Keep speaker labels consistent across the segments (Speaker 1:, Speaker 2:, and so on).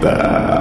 Speaker 1: that.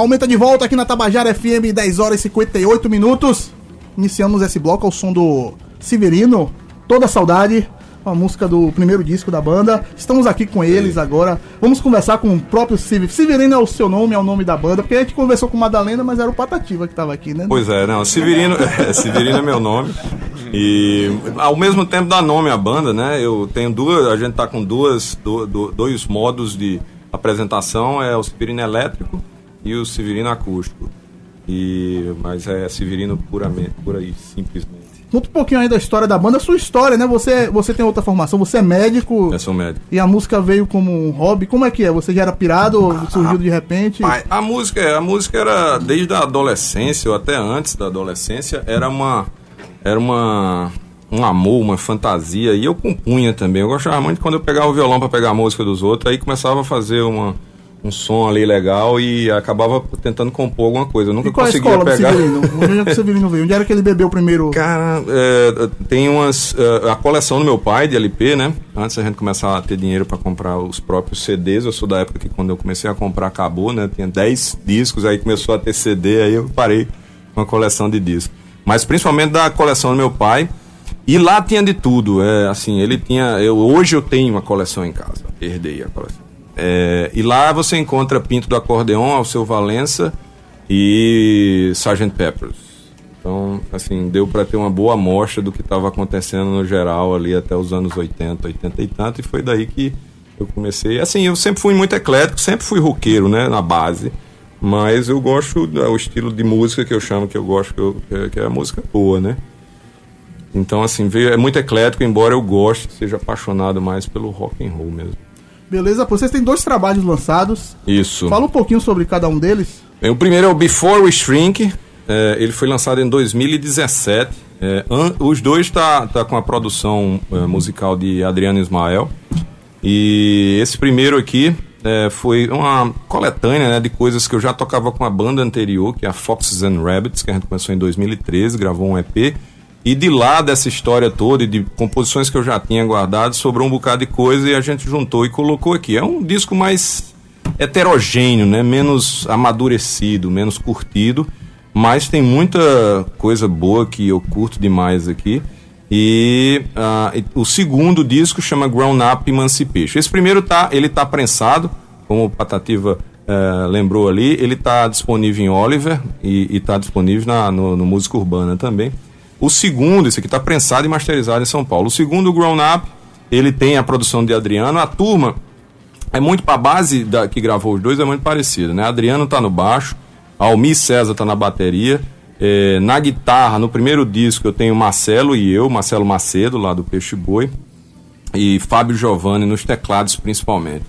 Speaker 1: Aumenta de volta aqui na Tabajara FM, 10 horas e 58 minutos. Iniciamos esse bloco ao som do Severino, Toda Saudade, a música do primeiro disco da banda. Estamos aqui com eles agora. Vamos conversar com o próprio Severino. Severino é o seu nome, é o nome da banda, porque a gente conversou com Madalena, mas era o Patativa que estava aqui, né?
Speaker 2: Pois é, não, Severino, é, Severino é meu nome. E ao mesmo tempo dá nome à banda, né? Eu tenho duas, a gente tá com duas, do, do, dois modos de apresentação, é o Severino elétrico e o Severino acústico. E, mas é Severino puramente, por aí, simplesmente.
Speaker 1: Conta um pouquinho aí da história da banda, a sua história, né? Você, você tem outra formação, você é médico.
Speaker 2: Eu sou médico.
Speaker 1: E a música veio como um hobby. Como é que é? Você já era pirado ou surgiu de repente?
Speaker 2: A, a música, a música era desde a adolescência ou até antes da adolescência, era uma era uma um amor, uma fantasia e eu compunha também. Eu gostava muito quando eu pegava o violão para pegar a música dos outros, aí começava a fazer uma um som ali legal e acabava tentando compor alguma coisa. Eu nunca
Speaker 1: e qual
Speaker 2: conseguia
Speaker 1: a escola
Speaker 2: pegar.
Speaker 1: Onde é que o Severino veio? Onde era que ele bebeu primeiro?
Speaker 2: Cara, é, tem umas. É, a coleção do meu pai de LP, né? Antes a gente começar a ter dinheiro para comprar os próprios CDs. Eu sou da época que quando eu comecei a comprar acabou, né? Tinha 10 discos, aí começou a ter CD, aí eu parei com a coleção de discos. Mas principalmente da coleção do meu pai. E lá tinha de tudo. É, assim, ele tinha. Eu, hoje eu tenho uma coleção em casa
Speaker 1: herdei a coleção. É, e lá você encontra Pinto do Acordeon, Alceu Valença e Sgt. Peppers. Então, assim, deu para ter uma boa amostra do que estava acontecendo no geral ali até os anos 80, 80 e tanto, e foi daí que eu comecei. Assim, eu sempre fui muito eclético, sempre fui roqueiro, né, na base. Mas eu gosto do estilo de música que eu chamo que eu gosto, que, eu, que é a música boa, né? Então, assim, veio, é muito eclético, embora eu goste, seja apaixonado mais pelo rock and roll mesmo.
Speaker 2: Beleza, vocês têm dois trabalhos lançados.
Speaker 1: Isso.
Speaker 2: Fala um pouquinho sobre cada um deles.
Speaker 1: Bem, o primeiro é o Before We Shrink. É, ele foi lançado em 2017. É, an, os dois tá, tá com a produção é, musical de Adriano Ismael. E esse primeiro aqui é, foi uma coletânea né, de coisas que eu já tocava com a banda anterior, que é a Foxes and Rabbits, que a gente começou em 2013, gravou um EP. E de lá dessa história toda e de composições que eu já tinha guardado, sobrou um bocado de coisa e a gente juntou e colocou aqui. É um disco mais heterogêneo, né? menos amadurecido, menos curtido, mas tem muita coisa boa que eu curto demais aqui. E uh, o segundo disco chama Grown Up Emancipation. Esse primeiro tá, ele tá prensado, como o Patativa uh, lembrou ali, ele tá disponível em Oliver e, está disponível na, no, no Música Urbana também. O segundo, esse aqui está prensado e masterizado em São Paulo. O segundo, Grown Up, ele tem a produção de Adriano. A turma é muito para a base da, que gravou os dois, é muito parecida, né? Adriano está no baixo, Almi César está na bateria. É, na guitarra, no primeiro disco, eu tenho Marcelo e eu, Marcelo Macedo, lá do Peixe Boi, e Fábio Giovanni nos teclados, principalmente.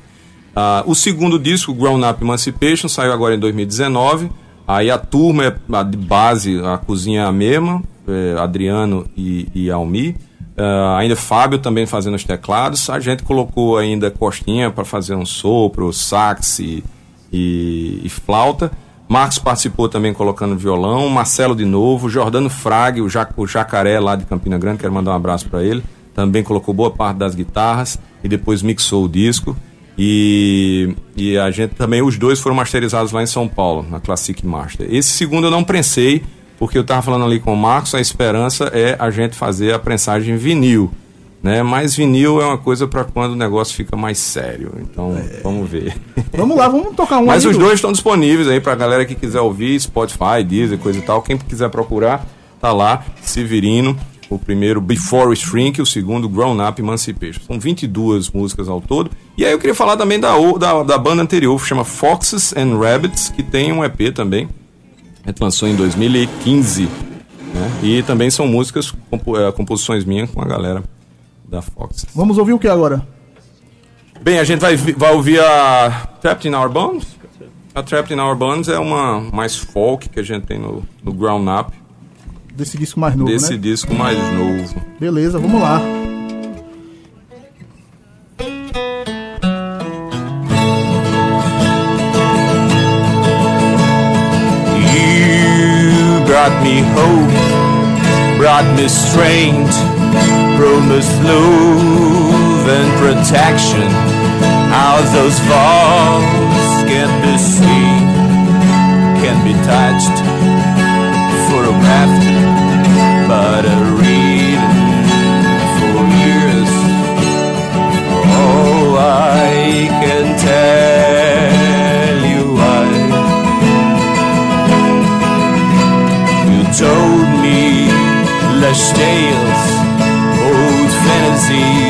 Speaker 1: Ah, o segundo disco, Grown Up Emancipation, saiu agora em 2019. Aí a turma é de base, a cozinha é a mesma, é, Adriano e, e Almi. Uh, ainda Fábio também fazendo os teclados. A gente colocou ainda Costinha para fazer um sopro, sax e, e, e flauta. Marcos participou também colocando violão, Marcelo de novo, Jordano Frag, o, Jac o Jacaré lá de Campina Grande, quero mandar um abraço para ele. Também colocou boa parte das guitarras e depois mixou o disco. E, e a gente também, os dois foram masterizados lá em São Paulo, na Classic Master. Esse segundo eu não prensei, porque eu estava falando ali com o Marcos, a esperança é a gente fazer a prensagem vinil né? Mas vinil é uma coisa para quando o negócio fica mais sério. Então, é. vamos ver.
Speaker 2: Vamos lá, vamos tocar um
Speaker 1: Mas os dois estão disponíveis aí pra galera que quiser ouvir, Spotify, Deezer, coisa e tal. Quem quiser procurar, tá lá, Severino. O primeiro Before Shrink, o segundo Grown Up Emancipation. São 22 músicas ao todo. E aí eu queria falar também da, da, da banda anterior, que chama Foxes and Rabbits, que tem um EP também. A gente lançou em 2015. Né? E também são músicas, compo, é, composições minhas com a galera da Fox.
Speaker 2: Vamos ouvir o que agora?
Speaker 1: Bem, a gente vai, vai ouvir a Trapped in Our Bones. A Trapped in Our Bones é uma mais folk que a gente tem no, no Ground Up.
Speaker 2: Desse disco mais novo,
Speaker 1: Desse
Speaker 2: né?
Speaker 1: disco mais novo.
Speaker 2: Beleza, vamos lá.
Speaker 3: Brought me hope, brought me strength. promised love and protection. How those vows can be seen, can be touched, photographed, fresh tales, old fantasies.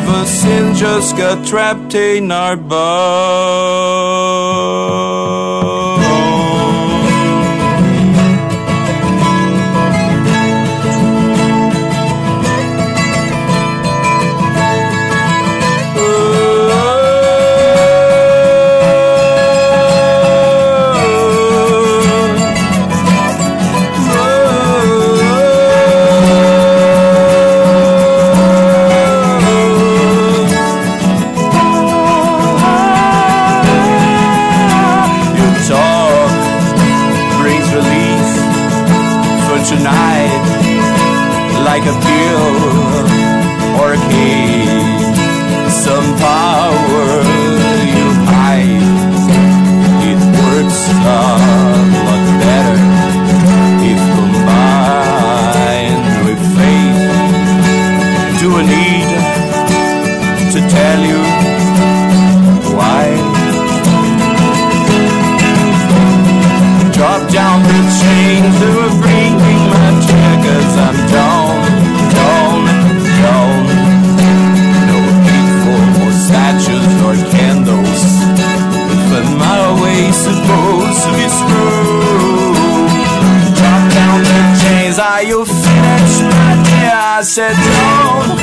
Speaker 3: Of a sin just got trapped in our bones. Need to tell you why? Drop down the chains that were bringing my checkers. I'm down, down, down. No need more statues or candles. But my way supposed to be screwed. Drop down the chains. Are you finished, my dear? I said, don't,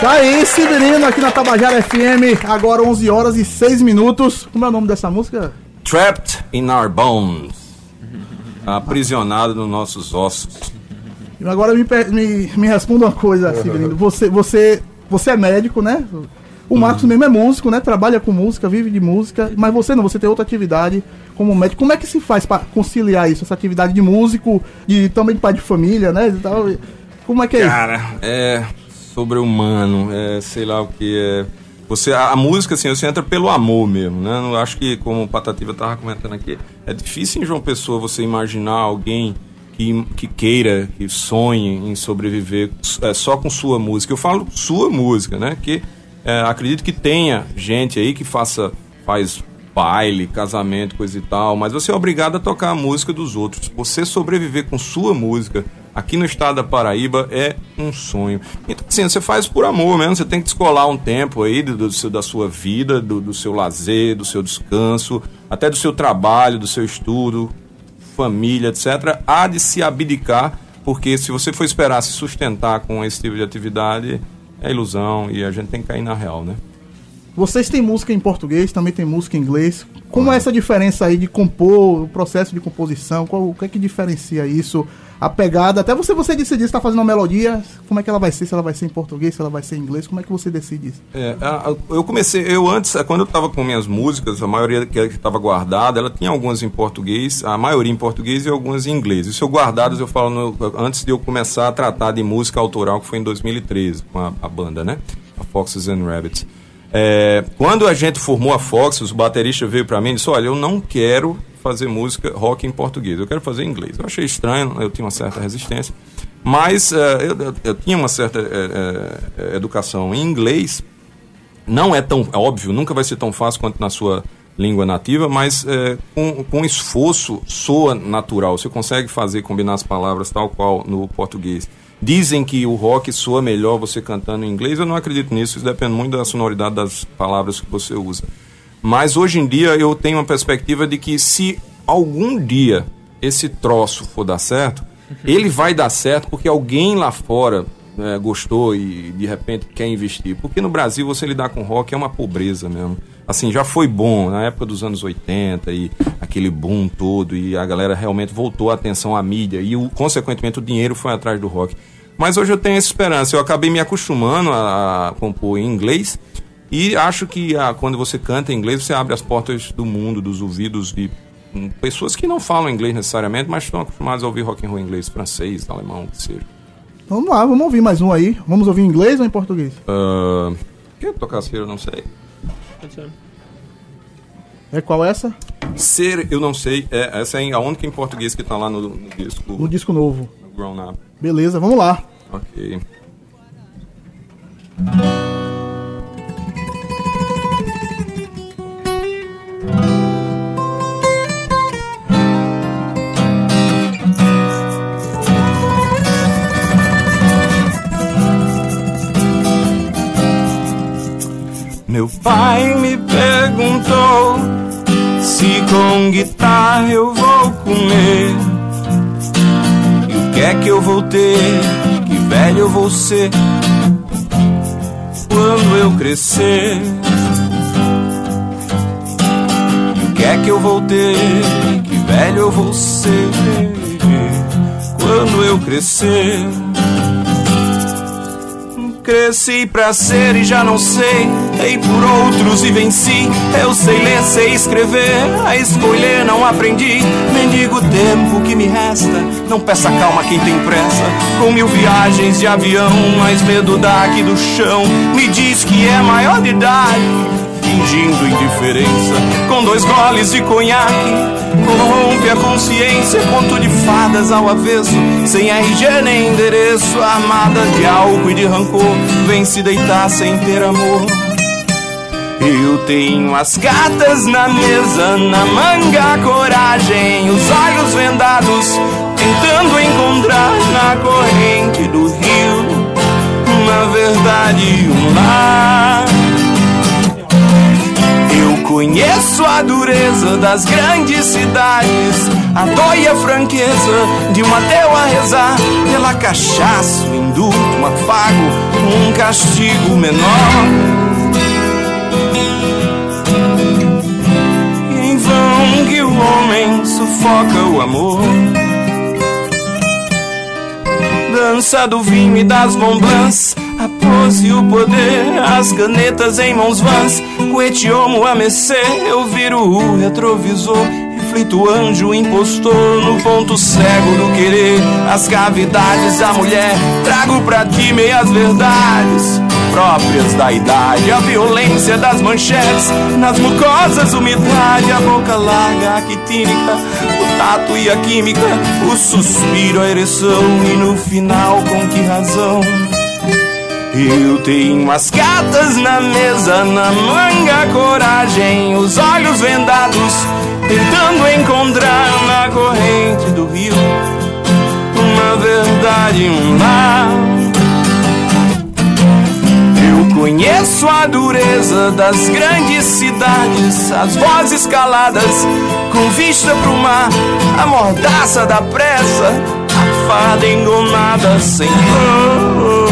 Speaker 2: Tá aí, Severino, aqui na Tabajara FM, agora 11 horas e 6 minutos. Como é o nome dessa música?
Speaker 1: Trapped in our bones. Aprisionado nos nossos ossos.
Speaker 2: E Agora me, me, me responda uma coisa, Severino. Você, você, você é médico, né? O Marcos mesmo é músico, né? Trabalha com música, vive de música. Mas você não, você tem outra atividade como médico. Como é que se faz para conciliar isso? Essa atividade de músico, de também de pai de família, né? Como é que é isso?
Speaker 1: Cara, é sobre-humano, é sei lá o que é. Você, a, a música, assim, você entra pelo amor mesmo, né? Eu acho que, como o Patativa tava comentando aqui, é difícil em João Pessoa você imaginar alguém que, que queira, que sonhe em sobreviver é, só com sua música. Eu falo sua música, né? Que é, acredito que tenha gente aí que faça, faz baile, casamento, coisa e tal, mas você é obrigado a tocar a música dos outros. Você sobreviver com sua música aqui no estado da Paraíba é um sonho. Então, assim, você faz por amor mesmo, você tem que descolar um tempo aí do, do seu, da sua vida, do, do seu lazer, do seu descanso, até do seu trabalho, do seu estudo, família, etc. Há de se abdicar, porque se você for esperar se sustentar com esse tipo de atividade, é ilusão e a gente tem que cair na real, né?
Speaker 2: Vocês têm música em português, também tem música em inglês. Como é essa diferença aí de compor, o processo de composição? Qual, o que é que diferencia isso? A pegada, até você você decidir se está fazendo uma melodia, como é que ela vai ser? Se ela vai ser em português, se ela vai ser em inglês, como é que você decide isso?
Speaker 1: É, a- a- eu comecei, eu antes, quando eu estava com minhas músicas, a maioria que estava guardada, ela tinha algumas em português, a maioria em português e algumas em inglês. Isso eu guardadas, eu falo no- antes de eu começar a tratar de música autoral, que foi em 2013, com a, a banda, né? A Foxes and Rabbits. É, quando a gente formou a Foxes, o baterista veio para mim e disse: Olha, eu não quero fazer música rock em português, eu quero fazer em inglês. Eu achei estranho, eu tinha uma certa resistência, mas é, eu, eu- tinha uma certa é, educação em inglês. Não é tão é óbvio, nunca vai ser tão fácil quanto na sua língua nativa, mas com, com esforço soa natural. Você consegue fazer, combinar as palavras tal qual no português. Dizem que o rock soa melhor você cantando em inglês. Eu não acredito nisso. Isso depende muito da sonoridade das palavras que você usa. Mas hoje em dia eu tenho uma perspectiva de que se algum dia esse troço for dar certo, ele vai dar certo porque alguém lá fora é, gostou e de repente quer investir. Porque no Brasil você lidar com rock é uma pobreza mesmo. Assim, já foi bom na época dos anos 80 e aquele boom todo e a galera realmente voltou a atenção à mídia e o, consequentemente o dinheiro foi atrás do rock. Mas hoje eu tenho essa esperança. Eu acabei me acostumando a, a compor em inglês e acho que ah, quando você canta em inglês você abre as portas do mundo, dos ouvidos de hum, pessoas que não falam inglês necessariamente, mas estão acostumadas a ouvir rock and roll em inglês, francês, alemão, o que seja.
Speaker 2: Vamos lá, vamos ouvir mais um aí. Vamos ouvir em inglês ou em português?
Speaker 1: Uh, que ser, eu não sei.
Speaker 2: É qual essa?
Speaker 1: Ser, eu não sei. É, essa é a única em português que tá lá no, no disco
Speaker 2: No disco novo.
Speaker 1: Grown Up.
Speaker 2: Beleza, vamos lá.
Speaker 1: Ok.
Speaker 3: Pai me perguntou se com guitarra eu vou comer e o que é que eu vou ter
Speaker 1: velho eu vou ser quando eu crescer. E o que é que eu vou ter? Que velho eu vou ser quando eu crescer. Cresci pra ser e já não sei. Dei por outros e venci. Eu sei ler, sei escrever. A escolher não aprendi. Mendigo tempo que me resta. Não peça calma quem tem pressa. Com mil viagens de avião, mais medo dá que do chão. Me diz que é maior de idade fingindo indiferença. Com dois goles de conhaque, corrompe a consciência. Conto de fadas ao avesso, sem RG nem endereço. Armada de álcool e de rancor, vem se deitar sem ter amor. Eu tenho as cartas na mesa, na manga a coragem, os olhos vendados, tentando encontrar na corrente do rio uma verdade um lar. Conheço a dureza das grandes cidades, a dor e a franqueza de um ateu a rezar pela cachaça, o indulto, um afago, um castigo menor. Em vão que o homem sufoca o amor. Dança do vinho e das bombans, a pose e o poder, as canetas em mãos vãs, o etiomo a eu viro o retrovisor. Reflito anjo impostor no ponto cego do querer, as cavidades da mulher, trago pra ti meias verdades. Próprias da idade, a violência das manchetes, nas mucosas umidade, a boca larga, a quitínica, o tato e a química, o suspiro, a ereção. E no final com que razão? Eu tenho as cartas na mesa, na manga coragem, os olhos vendados, tentando encontrar na corrente do rio uma verdade, um lar. Eu conheço a dureza das grandes cidades, as vozes caladas, com vista pro mar, a mordaça da pressa, a fada engomada sem cor.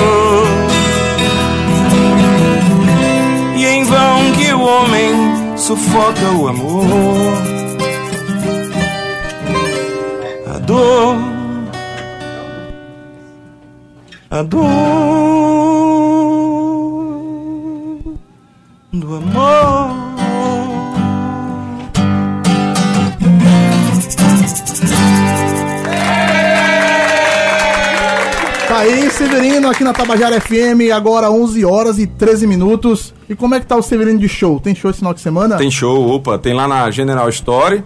Speaker 1: Homem sufoca o amor, a dor, a dor do amor.
Speaker 2: Severino, aqui na Tabajara FM, agora 11 horas e 13 minutos. E como é que tá o Severino de show? Tem show esse final de semana?
Speaker 4: Tem show, opa, tem lá na General Store.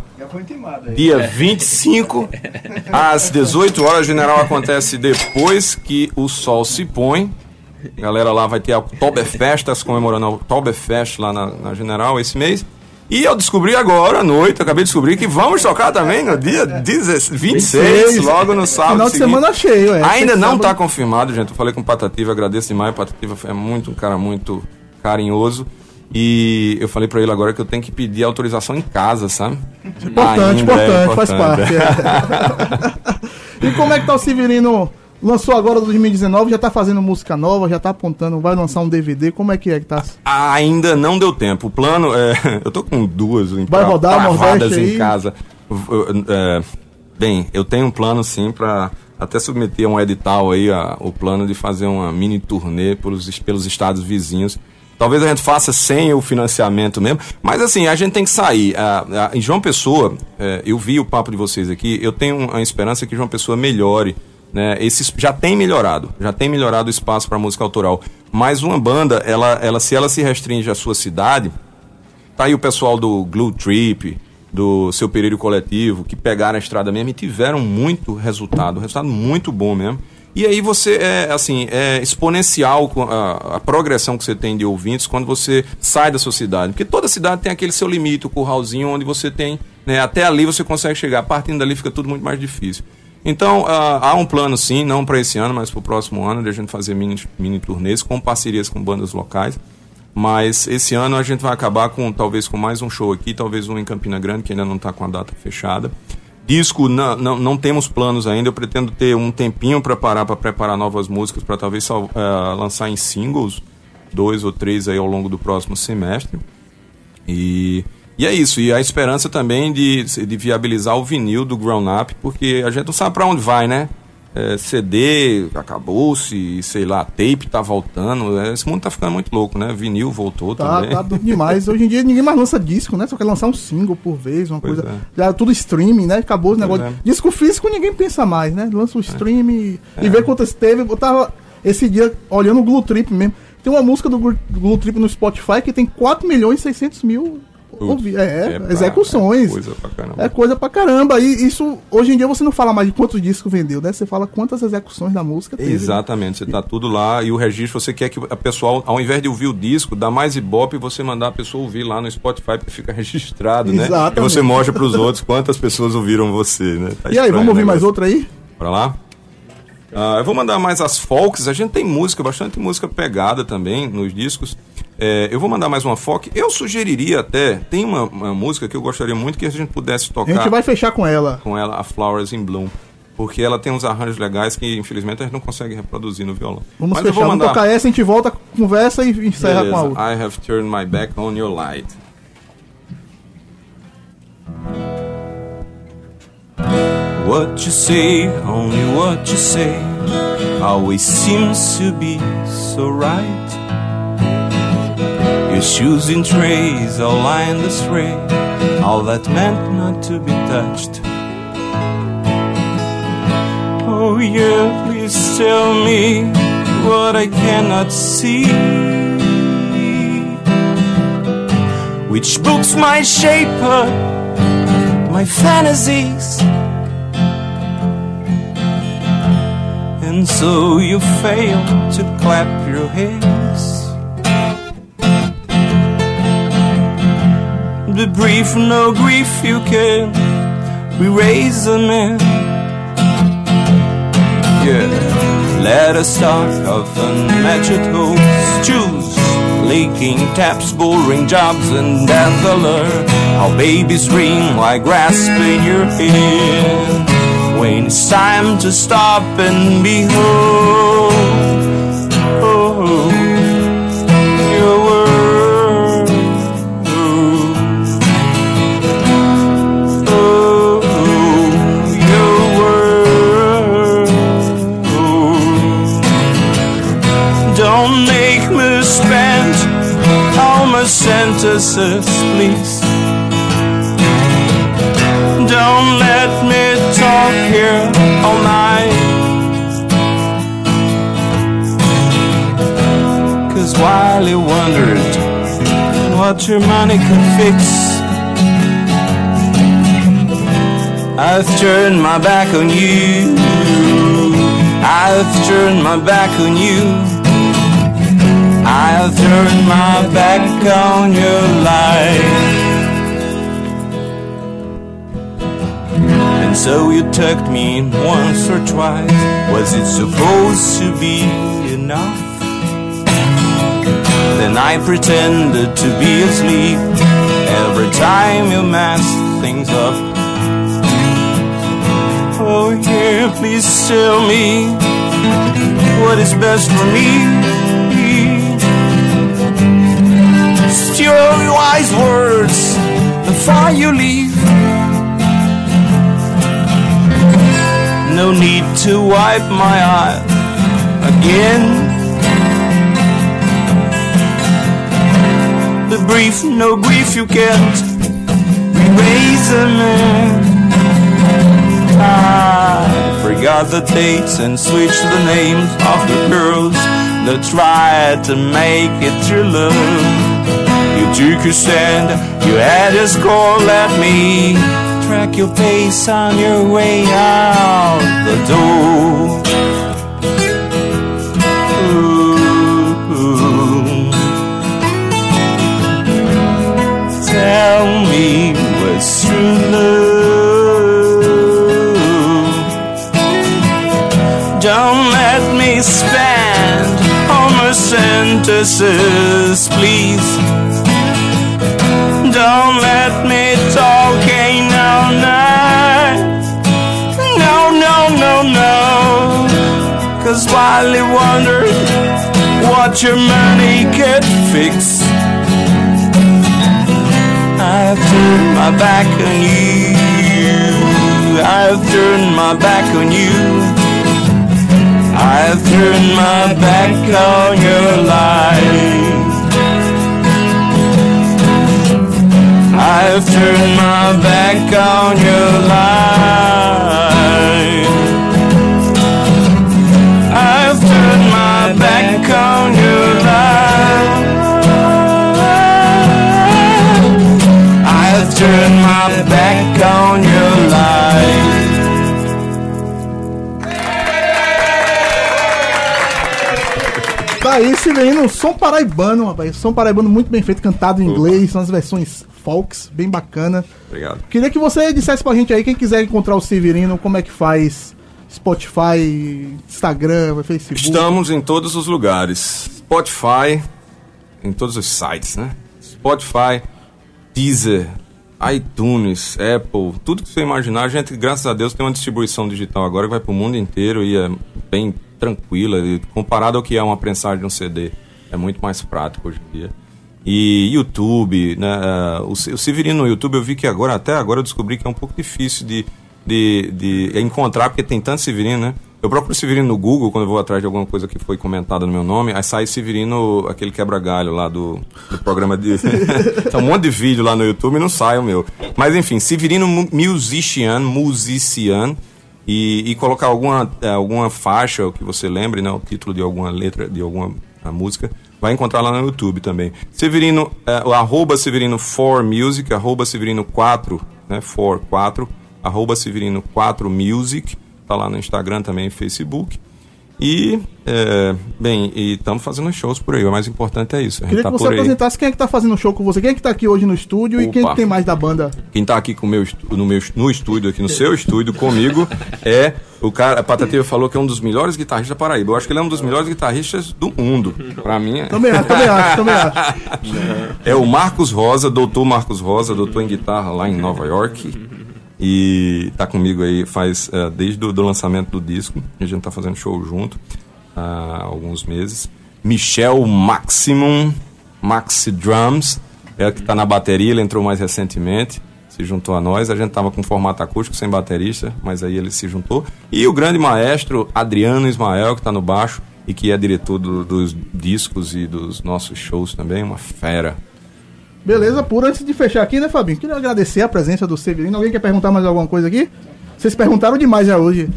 Speaker 4: Dia 25, às 18 horas. General acontece depois que o sol se põe. A galera lá vai ter a Oktoberfest, tá se comemorando a Oktoberfest lá na, na General esse mês. E eu descobri agora à noite, acabei de descobrir que vamos tocar também no dia 16 26, logo no sábado.
Speaker 2: Final de
Speaker 4: seguinte.
Speaker 2: semana cheio, é.
Speaker 4: Ainda não está confirmado, gente. Eu falei com o Patativa, agradeço demais. O Patativa é muito um cara muito carinhoso. E eu falei pra ele agora que eu tenho que pedir autorização em casa, sabe?
Speaker 2: Importante, importante,
Speaker 4: é
Speaker 2: faz parte. é. e como é que tá o Severino? Lançou agora 2019, já tá fazendo música nova, já tá apontando, vai lançar um DVD, como é que é que tá?
Speaker 4: Ainda não deu tempo. O plano é. Eu tô com duas em-
Speaker 2: Vai rodar
Speaker 4: travadas
Speaker 2: Nordeste aí?
Speaker 4: em casa. É, bem, eu tenho um plano sim pra até submeter um edital aí, a- o plano de fazer uma mini turnê pelos, pelos estados vizinhos. Talvez a gente faça sem o financiamento mesmo, mas assim, a gente tem que sair. Ah, ah, em João Pessoa, é, eu vi o papo de vocês aqui, eu tenho a esperança que João Pessoa melhore né? Esse já tem melhorado, já tem melhorado o espaço para música autoral. Mas uma banda, ela, ela, se ela se restringe à sua cidade, tá aí o pessoal do Glue Trip, do Seu Pereiro Coletivo, que pegaram a estrada mesmo e tiveram muito resultado, resultado muito bom mesmo. E aí você é assim, é exponencial a, a progressão que você tem de ouvintes quando você sai da sua cidade. Porque toda cidade tem aquele seu limite, o curralzinho onde você tem, né, até ali você consegue chegar. Partindo dali fica tudo muito mais difícil. Então, ah, há um plano sim, não para esse ano, mas para o próximo ano, de a gente fazer mini, mini turnês com parcerias com bandas locais. Mas esse ano a gente vai acabar com talvez com mais um show aqui, talvez um em Campina Grande, que ainda não está com a data fechada.
Speaker 5: Disco, não, não, não temos planos ainda. Eu pretendo ter um tempinho para parar, para preparar novas músicas, para talvez eh, lançar em singles, dois ou três aí ao longo do próximo semestre. E, e é isso. E a esperança também de, de viabilizar o vinil do Grown Up, porque a gente não sabe para onde vai, né? É, CD acabou-se, sei lá, tape tá voltando. é, esse mundo tá ficando muito louco, né? Vinil voltou
Speaker 2: Tá,
Speaker 5: também.
Speaker 2: tá doido demais. Hoje em dia ninguém mais lança disco, né? Só quer lançar um single por vez, uma
Speaker 5: Pois
Speaker 2: coisa.
Speaker 5: é.
Speaker 2: Já é tudo streaming, né? Acabou os negócios.
Speaker 5: é.
Speaker 2: Disco físico ninguém pensa mais, né? Lança o stream e, e vê quantas teve. Eu tava esse dia olhando o Glue Trip mesmo. Tem uma música do Glu- Glue Trip no Spotify que tem 4 milhões e 600 mil ouvi- é,
Speaker 5: pra-
Speaker 2: execuções.
Speaker 5: É coisa pra caramba.
Speaker 2: É coisa pra caramba. E isso, hoje em dia, você não fala mais de quantos discos vendeu, né? Você fala quantas execuções da música teve.
Speaker 5: Exatamente, você tá tudo lá e o registro você quer que a pessoa, ao invés de ouvir o disco, dá mais ibope e você mandar a pessoa ouvir lá no Spotify porque fica registrado, né?
Speaker 2: Exatamente.
Speaker 5: E você mostra pros outros quantas pessoas ouviram você, né? Tá
Speaker 2: E aí, vamos ouvir mais outra aí?
Speaker 5: Pra lá? Ah, eu vou mandar mais as folks. A gente tem música, bastante música pegada também nos discos. É, eu vou mandar mais uma folk. Eu sugeriria até, tem uma, uma música que eu gostaria muito que a gente pudesse
Speaker 2: A
Speaker 5: tocar
Speaker 2: gente vai fechar com ela.
Speaker 5: com ela, a Flowers in Bloom. Porque ela tem uns arranjos legais que, infelizmente, a gente não consegue reproduzir no violão.
Speaker 2: Vamos
Speaker 5: Mas eu
Speaker 2: fechar,
Speaker 5: vou
Speaker 2: vamos
Speaker 5: mandar.
Speaker 2: tocar essa, a gente volta, conversa e encerra com a
Speaker 5: Beleza.
Speaker 2: outra.
Speaker 5: I have turned my back on your light.
Speaker 1: What you say, only what you say, always seems to be so right. Your shoes in trays, all lined astray, all that meant not to be touched. Oh, yeah, please tell me what I cannot see. Which books my shape up, my fantasies. And so you fail to clap your hands. The brief, no grief, you can erase a man. Yeah, let us talk of unmatched hopes. Choose leaking taps, boring jobs, and death alert. Babies ring like grasping your hand. When it's time to stop and behold, your world. Oh, your world. Don't make me spend all my sentences, please. Talk here all night. Cause while you wondered what your money could fix, I've turned my back on you. I've turned my back on you. I've turned my back on your life. And so you tucked me in once or twice. Was it supposed to be enough? Then I pretended to be asleep every time you messed things up. Oh, yeah, please tell me what is best for me. Steal your wise words before you leave. No need to wipe my eye again. The brief, no grief you can't erase a man. I forgot the dates and switched the names of the girls that tried to make it through love. You took your stand, you had a score, let me track your pace on your way out the door. Tell me what's true love. Don't let me spend all my sentences, please. Don't let me talk
Speaker 3: hardly wonder what your money could fix. I've turned my back on you. I've turned my back on you. I've turned my back on your life. I've turned my back on your life. Back on your life.
Speaker 2: Tá aí, Severino, som paraibano, rapaz. Som paraibano muito bem feito, cantado em inglês, são as versões folks, bem bacana.
Speaker 1: Obrigado.
Speaker 2: Queria que você dissesse pra gente aí, quem quiser encontrar o Severino, como é que faz? Spotify, Instagram, Facebook.
Speaker 1: Estamos em todos os lugares. Spotify, em todos os sites, né? Spotify, Deezer, iTunes, Apple, tudo que você imaginar. A gente, graças a Deus, tem uma distribuição digital agora que vai pro mundo inteiro e é bem tranquila. Comparado ao que é uma prensagem de um CD, é muito mais prático hoje em dia. E YouTube, né? eh, O o Severino no YouTube eu vi que agora, até agora eu descobri que é um pouco difícil de, de, de encontrar, porque tem tanto Severino, né? Eu procuro Severino no Google quando eu vou atrás de alguma coisa que foi comentada no meu nome, aí sai Severino, aquele quebra-galho lá do, do programa de. tem um monte de vídeo lá no YouTube e não sai o meu. Mas enfim, Severino Mu- Musician, Musician, e, e colocar alguma, eh, alguma faixa, que você lembre, né? O título de alguma letra, de alguma música, vai encontrar lá no YouTube também. Severino, eh, o arroba Severino 4 Music, arroba Severino 4, né? 4, 4, arroba Severino 4 Music, tá lá no Instagram também, Facebook. E, é, bem, e estamos fazendo shows por aí, o mais importante é isso.
Speaker 2: Queria
Speaker 1: tá
Speaker 2: que você apresentasse quem é que tá fazendo show com você, quem é que tá aqui hoje no estúdio e quem é
Speaker 1: Opa.
Speaker 2: que tem mais da banda.
Speaker 1: Quem tá aqui com meu, no, meu, no estúdio, aqui no seu estúdio comigo, é o cara. A Patativa falou que é um dos melhores guitarristas da Paraíba. Eu acho que ele é um dos melhores guitarristas do mundo. Pra mim, é,
Speaker 2: Também acho, também acho, também acho.
Speaker 1: é o Marcos Rosa, doutor Marcos Rosa, doutor em guitarra lá em Nova York. E tá comigo aí faz é, desde o lançamento do disco. A gente tá fazendo show junto há alguns meses. Michel Maximum, Maxi Drums, é que tá na bateria, ele entrou mais recentemente. Se juntou a nós, a gente tava com formato acústico sem baterista, mas aí ele se juntou. E o grande maestro Adriano Ismael, que tá no baixo e que é diretor do- dos discos e dos nossos shows também, uma fera.
Speaker 2: Beleza, por antes de fechar aqui, né, Fabinho? Queria agradecer a presença do Severino. Alguém quer perguntar mais alguma coisa aqui? Vocês perguntaram demais já hoje.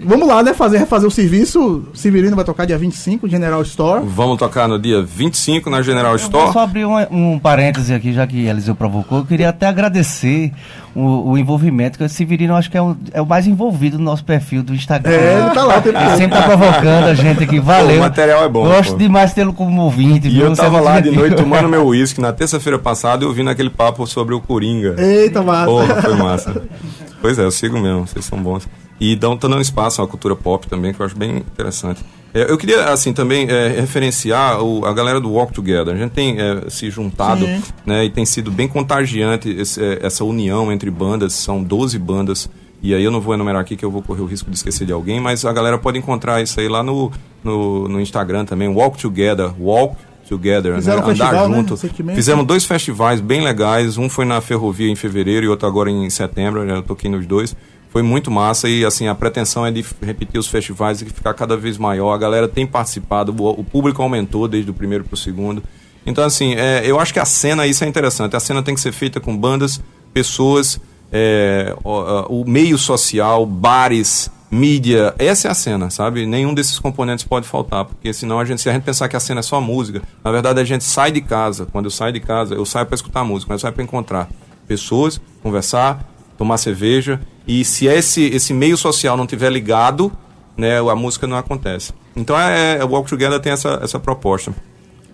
Speaker 2: Vamos lá, né? Fazer, refazer o serviço. Severino vai tocar dia 25, General Store.
Speaker 1: Vamos tocar no dia 25 na General
Speaker 6: Eu vou
Speaker 1: Store.
Speaker 6: só abrir um, um parêntese aqui, já que Eliseu provocou. Eu queria até agradecer o, o envolvimento, que o Severino eu acho que é o, é o mais envolvido no nosso perfil do Instagram.
Speaker 2: É, ele tá lá o tempo
Speaker 6: Ele sempre tá provocando a gente aqui. Valeu.
Speaker 1: Pô, o material é bom,
Speaker 6: Gosto
Speaker 1: pô.
Speaker 6: demais de tê-lo como ouvinte.
Speaker 1: E
Speaker 6: viu?
Speaker 1: eu tava lá de noite tomando meu uísque na terça-feira passada e ouvindo aquele papo sobre o Coringa.
Speaker 2: Eita, massa.
Speaker 1: Porra, foi massa. Pois é, eu sigo mesmo, vocês são bons. E dão, dando espaço à cultura pop também, que eu acho bem interessante. É, eu queria, assim, também é, referenciar o- a galera do Walk Together. A gente tem é, se juntado,
Speaker 2: Sim.
Speaker 1: né, e tem sido bem contagiante esse, é, essa união entre bandas, são 12 bandas. E aí eu não vou enumerar aqui que eu vou correr o risco de esquecer de alguém, mas a galera pode encontrar isso aí lá no, no, no Instagram também, Walk Together, Walk Together,
Speaker 2: Fizeram
Speaker 1: né?
Speaker 2: um festival, né,
Speaker 1: junto.
Speaker 2: recentemente.
Speaker 1: Fizemos dois festivais bem legais. Um foi na Ferrovia em fevereiro e outro agora em setembro. né? Eu toquei nos dois. Foi muito massa e assim a pretensão é de repetir os festivais e ficar cada vez maior. A galera tem participado, o, público aumentou desde o primeiro para o segundo. Então assim, é, eu acho que a cena isso é interessante. A cena tem que ser feita com bandas, pessoas, é, o, o meio social, bares, mídia. Essa é a cena, sabe? Nenhum desses componentes pode faltar, porque senão a gente, se a gente pensar que a cena é só música, na verdade a gente sai de casa. Quando eu saio de casa, eu saio para escutar música, mas eu saio para encontrar pessoas, conversar, tomar cerveja. E se esse, esse meio social não tiver ligado, né, a música não acontece. Então é, é, o Walk Together tem essa, essa proposta.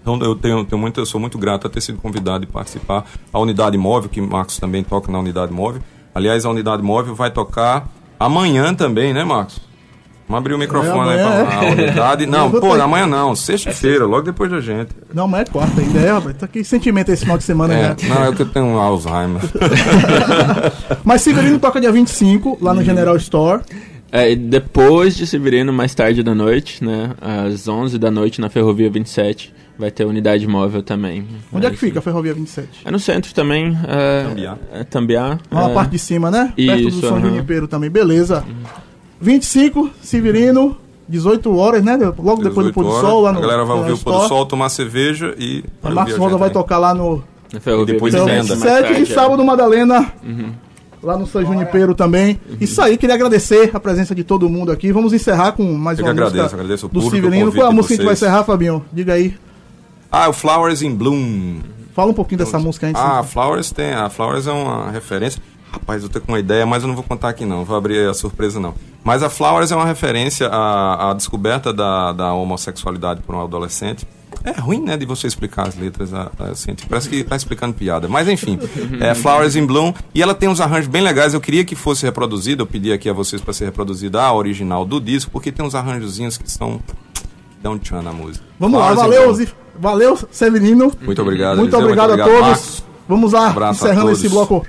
Speaker 1: Então eu tenho, tenho muito, eu sou muito grato a ter sido convidado e participar. A unidade móvel, que Marcos também toca na unidade móvel. Aliás, a unidade móvel vai tocar amanhã também, né, Marcos? Vamos abrir o microfone
Speaker 2: É,
Speaker 1: aí
Speaker 2: amanhã,
Speaker 1: para a
Speaker 2: é.
Speaker 1: unidade. Não, pô,
Speaker 2: ter-
Speaker 1: amanhã não, sexta-feira, logo depois da gente.
Speaker 2: Não, mas é quarta ainda, é, rapaz. Tá que sentimento esse final de semana
Speaker 1: É,
Speaker 2: já.
Speaker 1: não, é que eu tenho um Alzheimer.
Speaker 2: Mas Severino toca dia 25, lá no General Store.
Speaker 7: É, depois de Severino, mais tarde da noite, né? Às 11 da noite na Ferrovia 27, vai ter unidade móvel também.
Speaker 2: Onde é que fica a Ferrovia 27?
Speaker 7: É no centro também. É,
Speaker 1: Tambiá.
Speaker 7: É, Tambiá.
Speaker 2: Lá na
Speaker 7: é,
Speaker 2: parte de cima, né? Perto do
Speaker 7: Isso,
Speaker 2: São
Speaker 7: aham.
Speaker 2: Junipero também, beleza. 25, Severino, 18 horas, né? Logo depois do
Speaker 1: 18
Speaker 2: pôr do sol lá no.
Speaker 1: A galera vai ouvir o pôr do sol, tomar cerveja e.
Speaker 2: A Marcos Rosa vai tocar lá no
Speaker 1: E depois
Speaker 7: 27,
Speaker 1: emenda.
Speaker 7: mais
Speaker 2: 27 e
Speaker 7: tarde, é.
Speaker 2: sábado Madalena.
Speaker 7: Uhum.
Speaker 2: Lá no São Junipero também. Isso aí, queria agradecer a presença de todo mundo aqui. Vamos encerrar com mais
Speaker 1: Eu
Speaker 2: uma
Speaker 1: que agradeço,
Speaker 2: música
Speaker 1: agradeço o
Speaker 2: do Severino. Qual é a
Speaker 1: de
Speaker 2: música que a gente vai encerrar, Fabinho? Diga aí.
Speaker 1: Ah, o Flowers in Bloom.
Speaker 2: Fala um pouquinho dessa música antes.
Speaker 1: Ah, a Flowers tem. A Flowers é uma referência. Rapaz, eu tô com uma ideia, mas eu não vou contar aqui não. Vou abrir a surpresa não. Mas a Flowers é uma referência à, à descoberta da, da homossexualidade por um adolescente. É ruim, né, de você explicar as letras a- a- assim. Parece que tá explicando piada. Mas enfim, é Flowers in Bloom. E ela tem uns arranjos bem legais. Eu queria que fosse reproduzida. Eu pedi aqui a vocês para ser reproduzida a original do disco, porque tem uns arranjozinhos que são. Dão tchan na música.
Speaker 2: Vamos lá,
Speaker 1: Flowers in
Speaker 2: valeu. Zif- valeu, Severino.
Speaker 1: Muito obrigado.
Speaker 2: Muito
Speaker 1: Eliseu,
Speaker 2: obrigado a
Speaker 1: obrigado,
Speaker 2: todos.
Speaker 1: Marcos.
Speaker 2: Vamos lá,
Speaker 1: a
Speaker 2: encerrando esse bloco